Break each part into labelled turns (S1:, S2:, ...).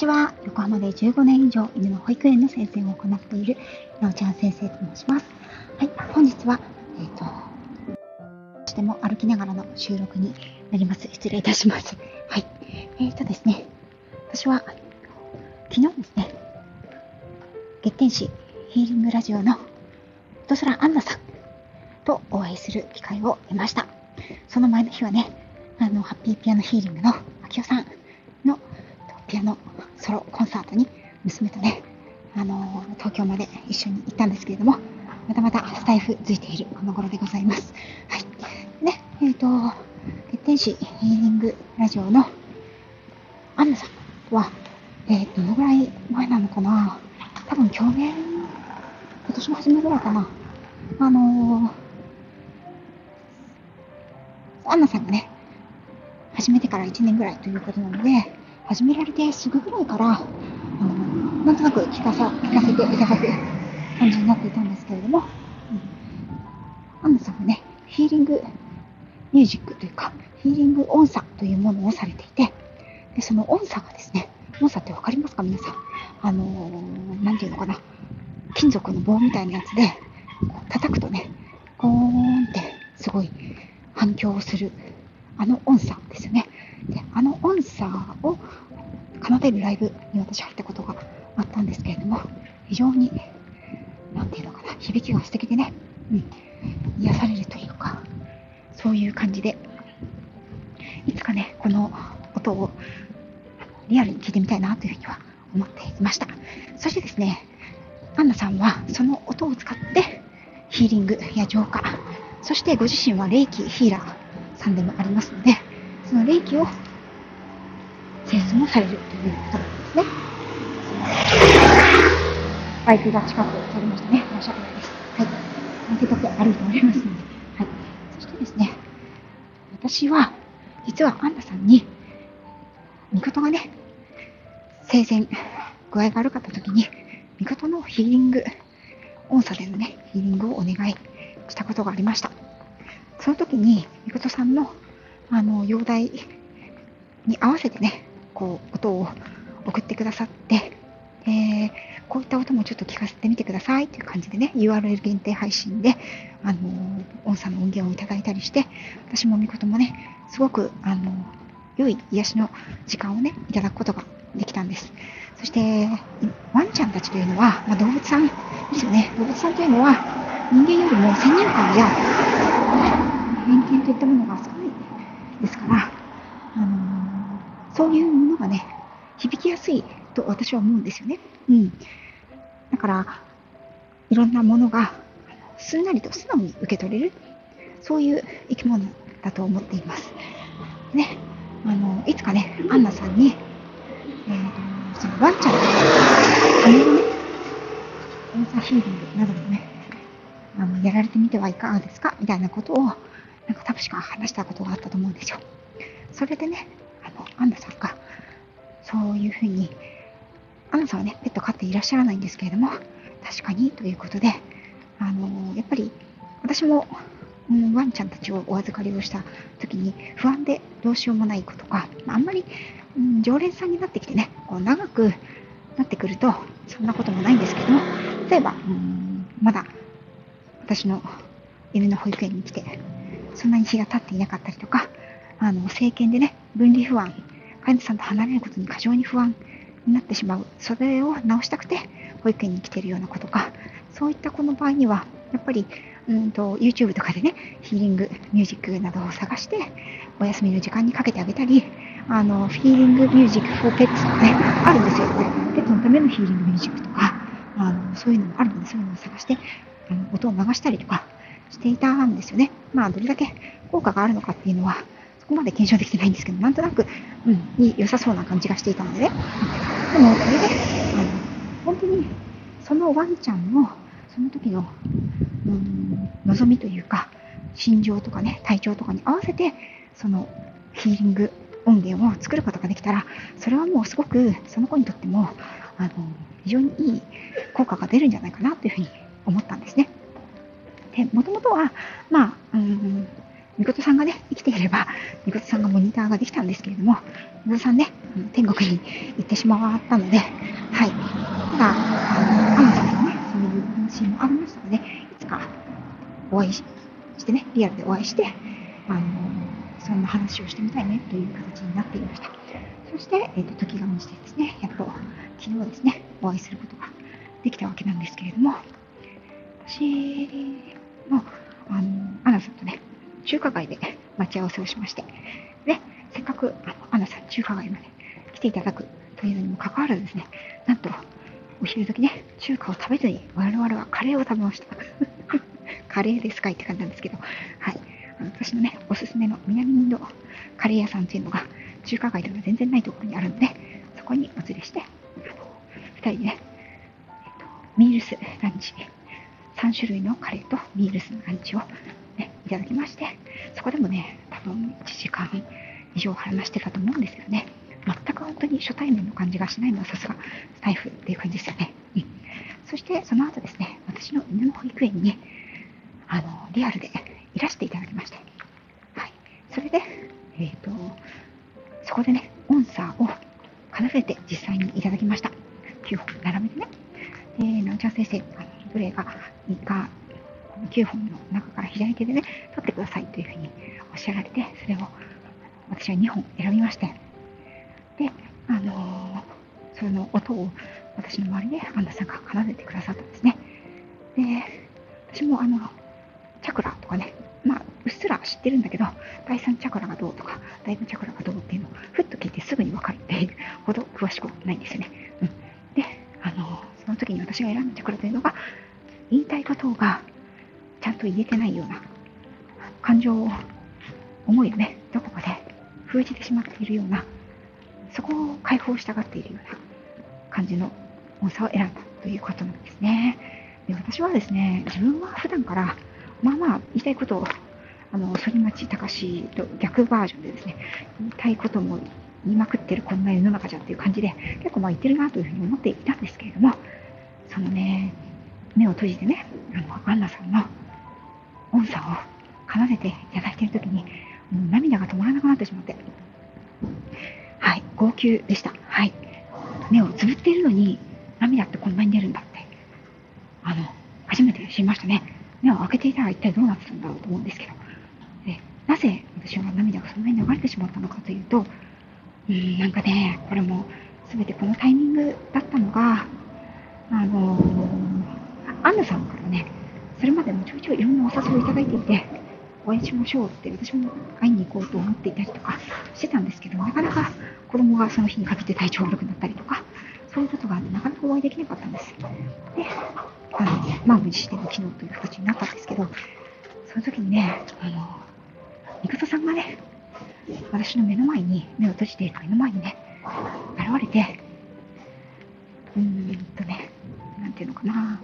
S1: ちは。横浜で15年以上犬の保育園の先生を行っているなおちゃん先生と申します。はい、本日は、えっ、ー、と、としても歩きながらの収録になります。失礼いたします。はい。えっ、ー、とですね、私は昨日ですね、月天使ヒーリングラジオの音空アンナさんとお会いする機会を得ました。その前の日はね、あの、ハッピーピアノヒーリングの秋代さんのピアノソロコンサートに娘とね、あのー、東京まで一緒に行ったんですけれども、またまたスタイフついているこの頃でございます。はい。ね、えっ、ー、と、月天使ヒーリングラジオのアンナさんは、えー、どのぐらい前なのかな多分去年、今年の初めぐらいかな。あのー、アンナさんがね、始めてから1年ぐらいということなので、始められてすぐぐらいから、あのなんとなく聞かさ聞かせていただく感じになっていたんですけれども、うん、アンナさんはね、ヒーリングミュージックというか、ヒーリング音叉というものをされていて、でその音叉がですね、音叉ってわかりますか皆さん？あのー、なんていうのかな、金属の棒みたいなやつで、叩くとね、ゴーンってすごい反響をする、あの音叉ですよね。で、あの音叉を奏でるライブに私入ったことがあったんですけれども、非常に、なんていうのかな、響きが素敵でね、うん、癒されるというか、そういう感じで、いつかね、この音をリアルに聞いてみたいなというふうには思っていました。そしてですね、アンナさんはその音を使ってヒーリングや浄化、そしてご自身は霊気ヒーラーさんでもありますので、その霊気を清掃もされるということなんですね。バイクが近く通りましたね。申し訳ないです。はい。手だけ歩いておりますので。はい。そしてですね、私は、実はアンナさんに、味方がね、生前、具合が悪かった時に、味方のヒーリング、音差でのね、ヒーリングをお願いしたことがありました。その時に、みことさんのあの、容体に合わせてね、こう、音を送ってくださって、えー、こういった音もちょっと聞かせてみてくださいという感じでね、URL 限定配信で、あの、音差の音源をいただいたりして、私もみこともね、すごく、あの、良い癒しの時間をね、いただくことができたんです。そして、ワンちゃんたちというのは、まあ、動物さんですよね。動物さんというのは、人間よりも先入観や偏見といったものが少ないですから、あのー、そういうものがね、響きやすいと私は思うんですよね。うん。だから、いろんなものがすんなりと素直に受け取れる、そういう生き物だと思っています。ね、あの、いつかね、アンナさんに、えー、そのワンちゃんの羽のね、音差ヒーリングなどもね、あの、やられてみてはいかがですか？みたいなことをなんか確か話したことがあったと思うんですよ。それでね、あの、アンナさんが、そういうふうに、さんはね、ペット飼っていらっしゃらないんですけれども、確かにということで、あの、やっぱり、私も、うん、ワンちゃんたちをお預かりをした時に不安でどうしようもないことか、あんまり、うん、常連さんになってきてね、こう長くなってくると、そんなこともないんですけども、例えば、うん、まだ私の犬の保育園に来て、そんなに日が経っていなかったりとか、あの、政権でね、分離不安、飼い主さんと離れることに過剰に不安になってしまう。それを直したくて、保育園に来ているようなことか、そういったこの場合には、やっぱり、うんと、YouTube とかでね、ヒーリングミュージックなどを探して、お休みの時間にかけてあげたり、あの、ヒーリングミュージック for pets とかね、あるんですよ。ペットのためのヒーリングミュージックとか、あの、そういうのもあるので、そういうのを探して、あの音を流したりとか、していたんですよね。まあ、どれだけ効果があるのかっていうのは、そこまで検証できてないんですけど、なんとなく、うん、良さそうな感じがしていたのでね。でも、それで、あの、本当に、そのワンちゃんの、その時の、うん、望みというか、心情とかね、体調とかに合わせて、その、ヒーリング音源を作ることができたら、それはもうすごく、その子にとっても、あの、非常にいい効果が出るんじゃないかなというふうに思ったんですね。で、もともとは、まあ、うん、みことさんがね、生きていれば、みことさんがモニターができたんですけれども、みことさんね、天国に行ってしまったので、はい。ただ、あの、アマゾンさんね、そういう話もありましたので、いつかお会いしてね、リアルでお会いして、あの、そんな話をしてみたいねという形になっていました。そして、えっ、ー、と、時が満ちてですね、やっと昨日ですね、お会いすることができたわけなんですけれども、私も、あの、アナさんとね、中華街で 待ち合わせをしまして、で、せっかく、あの、アナさん中華街まで来ていただくというのにもかかわらずですね、なんと、お昼時ね、中華を食べずに、我々はカレーを食べました。カレーですかいって感じなんですけど、はい。私のね、おすすめの南インドカレー屋さんっていうのが、中華街では全然ないところにあるので、そこにお連れして、あの、二人でね、ミールスランチ、3種類のカレーとミールスのランチを、いただきまして、そこでもね、多分1時間以上話してたと思うんですよね。全く本当に初対面の感じがしないのはさすがスタイフっていう感じですよね。うん。そしてその後ですね、私の犬の保育園に、あの、リアルでいらしていただきまして、はい。それで、え、ー、と、そこでね、オンサーを奏でて実際にいただきました。9本並べてね。で、なおちゃん先生、どれがいいか、9本の中から左手でね、取ってくださいというふうにおっしゃられて、それを私は2本選びまして、で、あのー、その音を私の周りでアンナさんが奏でてくださったんですね。で、私もあの、チャクラとかね、まあ、うっすら知ってるんだけど、第3チャクラがどうとか、第5チャクラがどうっていうのを、ふっと聞いてすぐにわかるっていうほど詳しくないんですよね。うん。で、あの、その時に私が選んだチャクラというのが、言いたいことがちゃんと言えてないような感情を、思いをね、どこかで封じてしまっているような、そこを解放したがっているような感じの音差を選んだということなんですね。で私はですね、自分は普段からまあまあ言いたいことを、あの、反町隆史と逆バージョンでですね、言いたいことも言いまくってるこんな世の中じゃっていう感じで、結構まあ言ってるなというふうに思っていたんですけれども、そのね、目を閉じてね、あの、アンナさんの音差を奏でていただいているときに、もう涙が止まらなくなってしまって、はい、号泣でした。はい。目をつぶっているのに、涙ってこんなに出るんだって、あの、初めて知りましたね。目を開けていたら一体どうなってたんだろうと思うんですけど、でなぜ私は涙がそんなに流れてしまったのかというと、うん、なんかね、これも全てこのタイミングだったのが、あのー、アンナさんからね、それまでもちょいちょいいろんなお誘いをいただいていて、お会いしましょうって私も会いに行こうと思っていたりとかしてたんですけど、なかなか子供がその日にかけて体調悪くなったりとか、そういうことがあってなかなかお会いできなかったんです。で、あの、まあ無事しての昨日という形になったんですけど、その時にね、あの、ミクトさんがね、私の目の前に、目を閉じている目の前にね、現れて、うーんとね、なんていうのかな、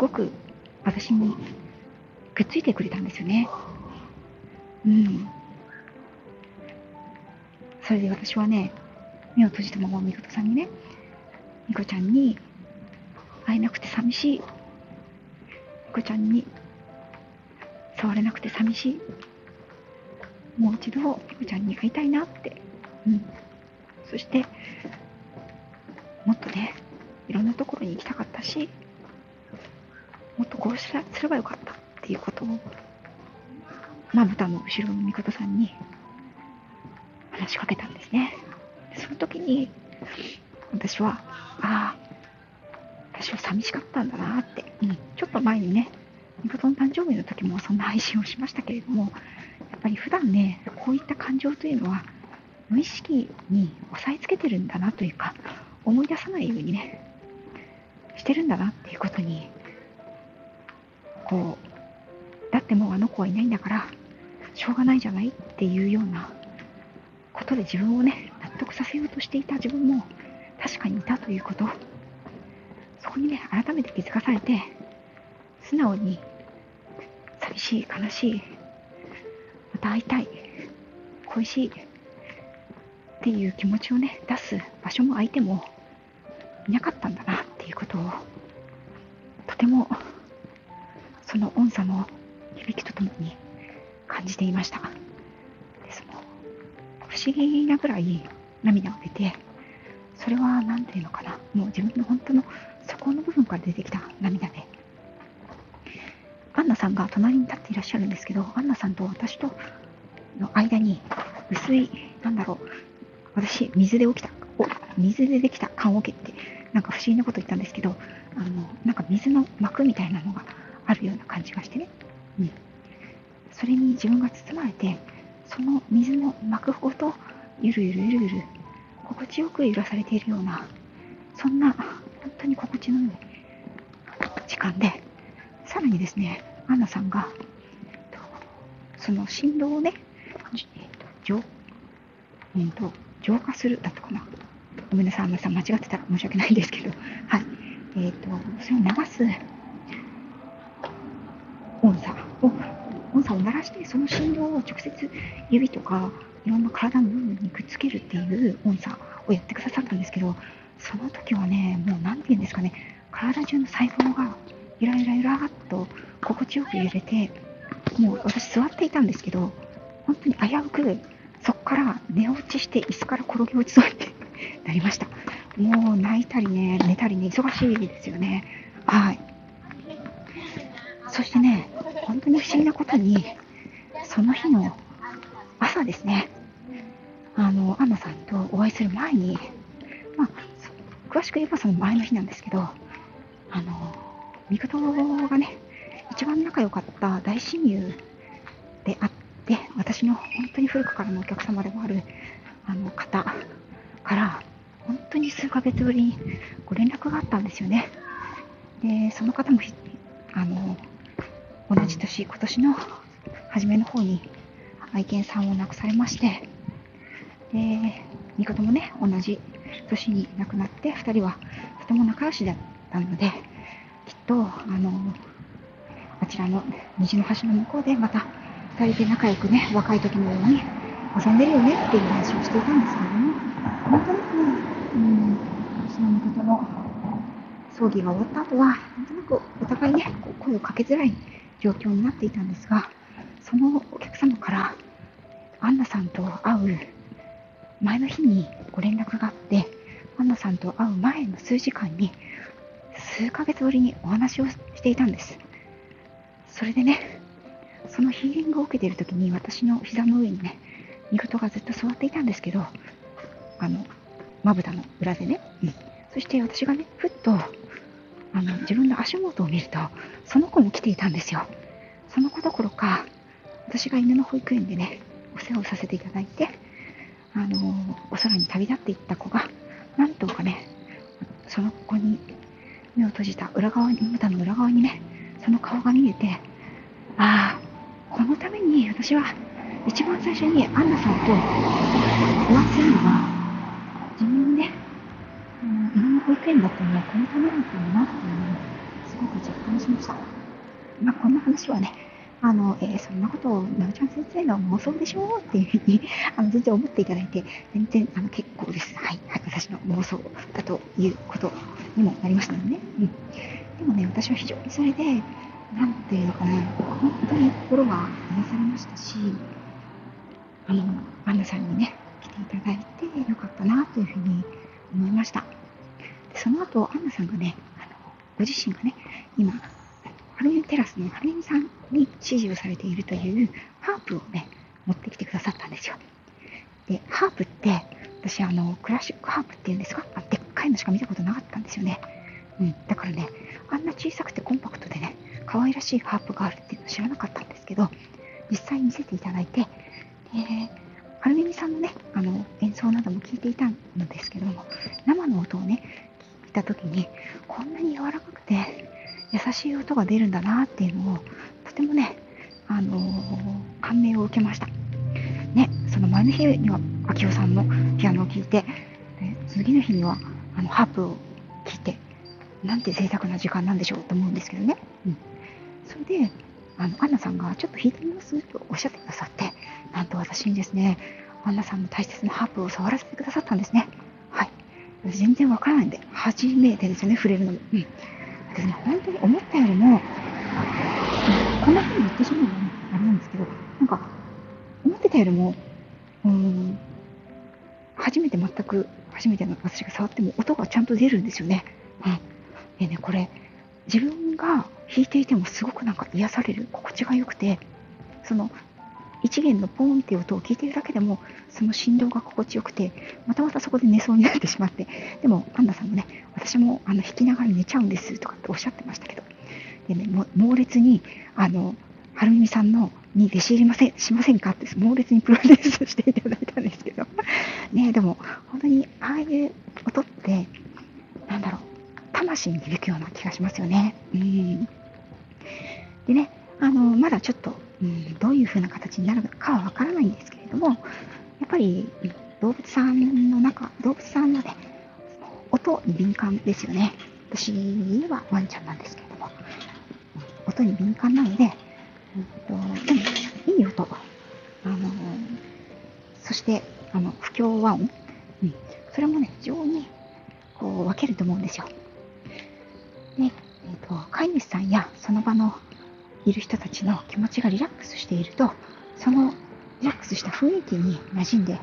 S1: ごく私にくっついてくれたんですよね。うん。それで私はね、目を閉じたままみことさんにね、みこちゃんに会えなくて寂しい。みこちゃんに触れなくて寂しい。もう一度みこちゃんに会いたいなって。うん。そして、もっとね、いろんなところに行きたかったし、もっとこうすればよかったっていうことを、まぶたの後ろの味方さんに話しかけたんですね。その時に、私は、ああ、私は寂しかったんだなって、うん、ちょっと前にね、みことの誕生日の時もそんな配信をしましたけれども、やっぱり普段ね、こういった感情というのは、無意識に押さえつけてるんだなというか、思い出さないようにね、してるんだなっていうことに、こう、だってもうあの子はいないんだから、しょうがないじゃないっていうようなことで自分をね、納得させようとしていた自分も確かにいたということ、そこにね、改めて気づかされて、素直に寂しい、悲しい、また会いたい、恋しいっていう気持ちをね、出す場所も相手もいなかったんだなっていうことを、とてもその音差の響きとともに感じていました。でその不思議なぐらい涙が出て、それは何ていうのかな、もう自分の本当の底の部分から出てきた涙で、アンナさんが隣に立っていらっしゃるんですけど、アンナさんと私との間に薄い、なんだろう、私、水で起きた、お水でできた棺桶って、なんか不思議なこと言ったんですけど、あの、なんか水の膜みたいなのがあるような感じがしてね。うん。それに自分が包まれて、その水の膜ごと、ゆるゆるゆるゆる、心地よく揺らされているような、そんな、本当に心地の良い時間で、さらにですね、アンナさんが、その振動をね、浄、えーと、浄化するだったかな。ごめんなさい、アンナさん間違ってたら申し訳ないんですけど、はい。えっ、ー、と、それを流す音差を、音を鳴らして、その振動を直接指とか、いろんな体の部分にくっつけるっていう音差をやってくださったんですけど、その時はね、もう何て言うんですかね、体中の細胞がゆらゆらゆらっと心地よく揺れて、もう私座っていたんですけど、本当に危うくそこから寝落ちして椅子から転げ落ちそうに なりました。もう泣いたりね、寝たりね、忙しいですよね。はい。そしてね、本当に不思議なことに、その日の朝ですね、あの、アンナさんとお会いする前に、まあ、詳しく言えばその前の日なんですけど、あの、ミクトがね、一番仲良かった大親友であって、私の本当に古くからのお客様でもあるあの方から、本当に数ヶ月ぶりにご連絡があったんですよね。で、その方も、あの、同じ年、今年の初めの方に愛犬さんを亡くされまして、で、みこともね、同じ年に亡くなって、2人はとても仲良しだったので、きっと、あの、あちらの虹の橋の向こうでまた2人で仲良くね、若い時のように遊んでるよねっていう話をしていたんですけども、なんとなく、うん、その味方の葬儀が終わった後は、なんとなくお互いね、声をかけづらい状況になっていたんですが、そのお客様からアンナさんと会う前の日にご連絡があって、アンナさんと会う前の数時間に数ヶ月ぶりにお話をしていたんです。それでね、そのヒーリングを受けている時に私の膝の上にね、ミクトがずっと座っていたんですけど、あの、まぶたの裏でね、うん、そして私がね、ふっとあの自分の足元を見ると、その子も来ていたんですよ。その子どころか、私が犬の保育園でね、お世話をさせていただいて、あのお空に旅立っていった子が、なんとかね、その子に目を閉じた裏側に、まの裏側にね、その顔が見えて、ああ、このために私は一番最初にアンナさんとお会いするのは、自分で、うん、犬の保育園だったのはこのためだったんだなっていうのをすごく実感しました。まあ、こんな話はね、あの、えー、そんなことを、なおちゃん先生の妄想でしょうっていうふうに、あの、全然思っていただいて、全然、あの、結構です。はい。はい。私の妄想だということにもなりましたのでね。うん。でもね、私は非常にそれで、なんていうのかな、本当に心が癒されましたし、あの、アンナさんにね、来ていただいてよかったなというふうに思いました。その後、アンナさんがね、あの、ご自身がね、今、ハルミテラスのハルミさんに師事をされているというハープをね、持ってきてくださったんですよ。で、ハープって、私、あの、クラシックハープっていうんですか？あでっかいのしか見たことなかったんですよね。うん。だからね、あんな小さくてコンパクトでね、可愛らしいハープがあるっていうの知らなかったんですけど、実際見せていただいて、で、はるみみさんのね、あの、演奏なども聞いていたんですけども、生の音をね、た時に、こんなに柔らかくて、優しい音が出るんだなっていうのをとてもね、あのー、感銘を受けました。ね、その前の日には明夫さんのピアノを聴いて、次の日にはあのハープを聴いて、なんて贅沢な時間なんでしょうと思うんですけどね。うん、それで、あのアンナさんがちょっと弾いてみますとおっしゃってくださって、なんと私にですね、アンナさんの大切なハープを触らせてくださったんですね。はい。全然わからないんで、初めてですよね、触れるのも。うんでね、本当に思ったよりも、こんな風に言ってしまうのもあれなんですけど、なんか、思ってたよりも、うん、初めて全く、初めての私が触っても音がちゃんと出るんですよね。うん。でね、これ、自分が弾いていてもすごくなんか癒される、心地が良くて、その一弦のポンっていう音を聞いているだけでも、その振動が心地よくて、またまたそこで寝そうになってしまって、でも、アンナさんもね、私もあの弾きながら寝ちゃうんですとかっておっしゃってましたけど、でね、猛烈に、あの、はるみさんのに弟子入りません、しませんかって猛烈にプロデュースしていただいたんですけど、ね、でも、本当に、ああいう音って、なんだろう、魂に響くような気がしますよね。うん。でね、あの、まだちょっと、うん、どういう風な形になるかはわからないんですけれども、やっぱり動物さんの中、動物さんのね、音に敏感ですよね。私はワンちゃんなんですけれども、音に敏感なので、うんと、でも、いい音、あの、そして、あの、不協和音、うん、それもね、非常にこう分けると思うんですよ。で、えっ、ー、と、飼い主さんやその場のいる人たちの気持ちがリラックスしていると、そのリラックスした雰囲気に馴染んで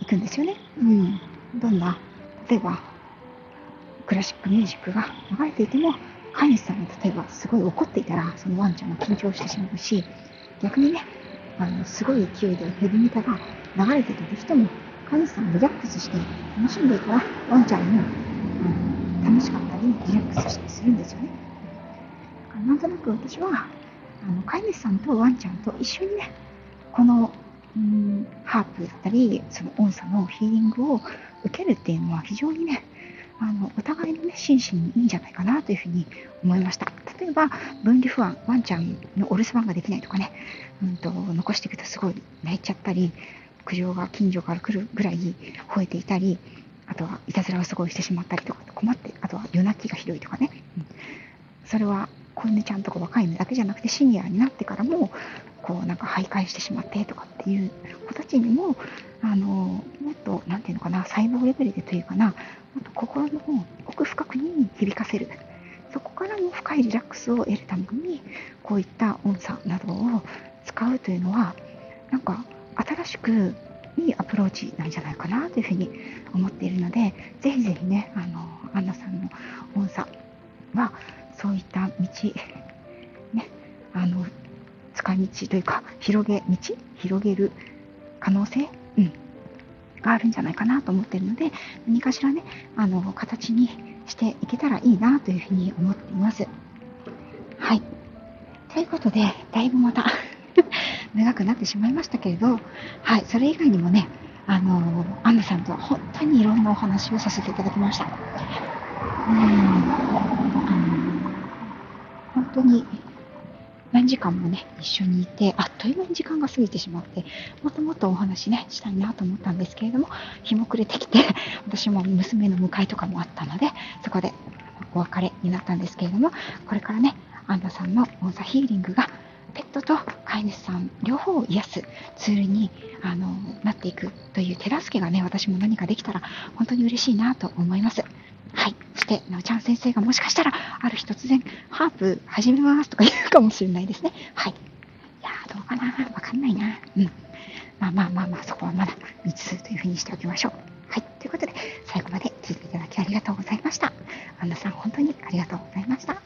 S1: いくんですよね。うん。どんな、例えば、クラシックミュージックが流れていても、飼い主さんが例えばすごい怒っていたら、そのワンちゃんも緊張してしまうし、逆にね、あの、すごい勢いでヘビメタが流れてたとしても、飼い主さんがリラックスして楽しんでいたら、ワンちゃんも、うん、楽しかったり、リラックスしたりするんですよね。なんとなく私は、あの飼い主さんとワンちゃんと一緒にね、この、うん、ハープだったり、その音叉のヒーリングを受けるっていうのは非常にね、あのお互いのね、心身にいいんじゃないかなというふうに思いました。例えば、分離不安、ワンちゃんのお留守番ができないとかね、うんと、残していくとすごい泣いちゃったり、苦情が近所から来るぐらい吠えていたり、あとはいたずらをすごいしてしまったりとか困って、あとは夜泣きがひどいとかね、うん、それは子犬ちゃんとか若いのだけじゃなくてシニアになってからもこうなんか徘徊してしまってとかっていう子たちにもあのもっと何て言うのかな細胞レベルでというかなもっと心の奥深くに響かせる。そこからも深いリラックスを得るためにこういった音差などを使うというのはなんか新しくいいアプローチなんじゃないかなというふうに思っているのでぜひぜひねあのアンナさんの音差はそういった道、ね、あの、使い道というか、広げ、道？広げる可能性、うん、があるんじゃないかなと思っているので、何かしらね、あの、形にしていけたらいいなというふうに思っています。はい。ということで、だいぶまた 長くなってしまいましたけれど、はい、それ以外にもね、あの、アンナさんとは本当にいろんなお話をさせていただきました。うん、本当に何時間もね、一緒にいて、あっという間に時間が過ぎてしまって、もっともっとお話ね、したいなと思ったんですけれども、日も暮れてきて、私も娘の迎えとかもあったので、そこでお別れになったんですけれども、これからね、アンナさんのオンザヒーリングが、ペットと飼い主さん両方を癒すツールにあのなっていくという手助けがね、私も何かできたら本当に嬉しいなと思います。はい。て、なおちゃん先生がもしかしたら、ある日突然、ハープ始めますとか言うかもしれないですね。はい。いやー、どうかなわかんないな。うん。まあまあまあまあ、そこはまだ未知数というふうにしておきましょう。はい。ということで、最後まで聞いていただきありがとうございました。アンナさん、本当にありがとうございました。